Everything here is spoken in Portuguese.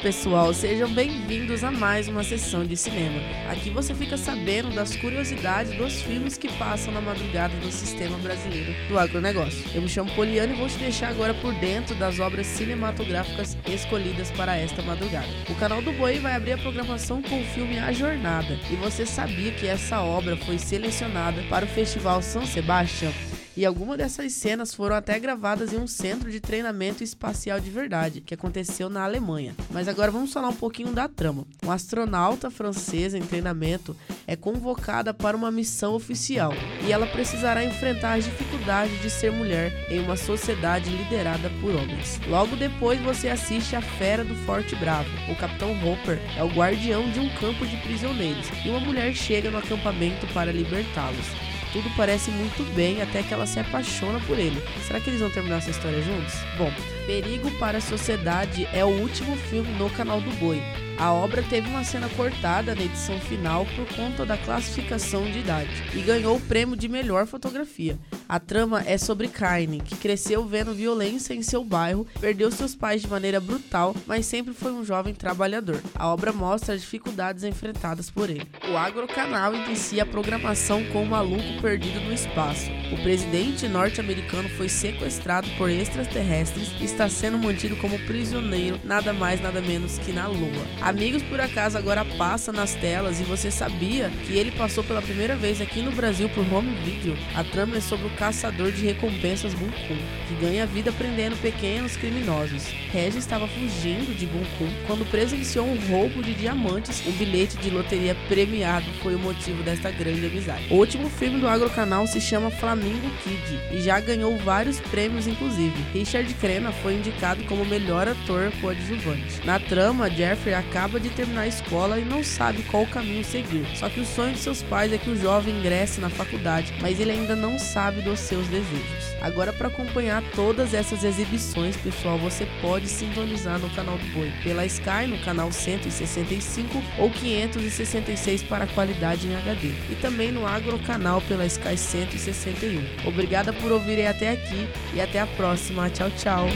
pessoal, sejam bem-vindos a mais uma sessão de cinema. Aqui você fica sabendo das curiosidades dos filmes que passam na madrugada do sistema brasileiro do agronegócio. Eu me chamo Poliano e vou te deixar agora por dentro das obras cinematográficas escolhidas para esta madrugada. O canal do Boi vai abrir a programação com o filme A Jornada. E você sabia que essa obra foi selecionada para o Festival São Sebastião? E algumas dessas cenas foram até gravadas em um centro de treinamento espacial de verdade, que aconteceu na Alemanha. Mas agora vamos falar um pouquinho da trama. Uma astronauta francesa em treinamento é convocada para uma missão oficial e ela precisará enfrentar as dificuldades de ser mulher em uma sociedade liderada por homens. Logo depois você assiste a Fera do Forte Bravo. O Capitão Hopper é o guardião de um campo de prisioneiros e uma mulher chega no acampamento para libertá-los. Tudo parece muito bem até que ela se apaixona por ele. Será que eles vão terminar essa história juntos? Bom, Perigo para a Sociedade é o último filme no canal do Boi. A obra teve uma cena cortada na edição final por conta da classificação de idade e ganhou o prêmio de melhor fotografia. A trama é sobre Carne, que cresceu vendo violência em seu bairro, perdeu seus pais de maneira brutal, mas sempre foi um jovem trabalhador. A obra mostra as dificuldades enfrentadas por ele. O Agrocanal inicia a programação com o maluco perdido no espaço. O presidente norte-americano foi sequestrado por extraterrestres e está sendo mantido como prisioneiro, nada mais nada menos que na Lua. Amigos por acaso agora passa nas telas e você sabia que ele passou pela primeira vez aqui no Brasil por home video. A trama é sobre o caçador de recompensas Bunkun, que ganha vida prendendo pequenos criminosos. Regis estava fugindo de Bunkun quando presenciou um roubo de diamantes. Um bilhete de loteria premiado foi o motivo desta grande amizade. O último filme do Agrocanal se chama Flamingo Kid e já ganhou vários prêmios, inclusive. Richard Crenna foi indicado como melhor ator coadjuvante. Na trama, Jeffrey acaba de terminar a escola e não sabe qual caminho seguir. Só que o sonho de seus pais é que o jovem ingresse na faculdade, mas ele ainda não sabe dos seus desejos. Agora, para acompanhar todas essas exibições, pessoal, você pode sintonizar no canal do Boi pela Sky no canal 165 ou 566 para qualidade em HD e também no Agrocanal pela Sky 161. Obrigada por ouvirem até aqui e até a próxima. Tchau, tchau.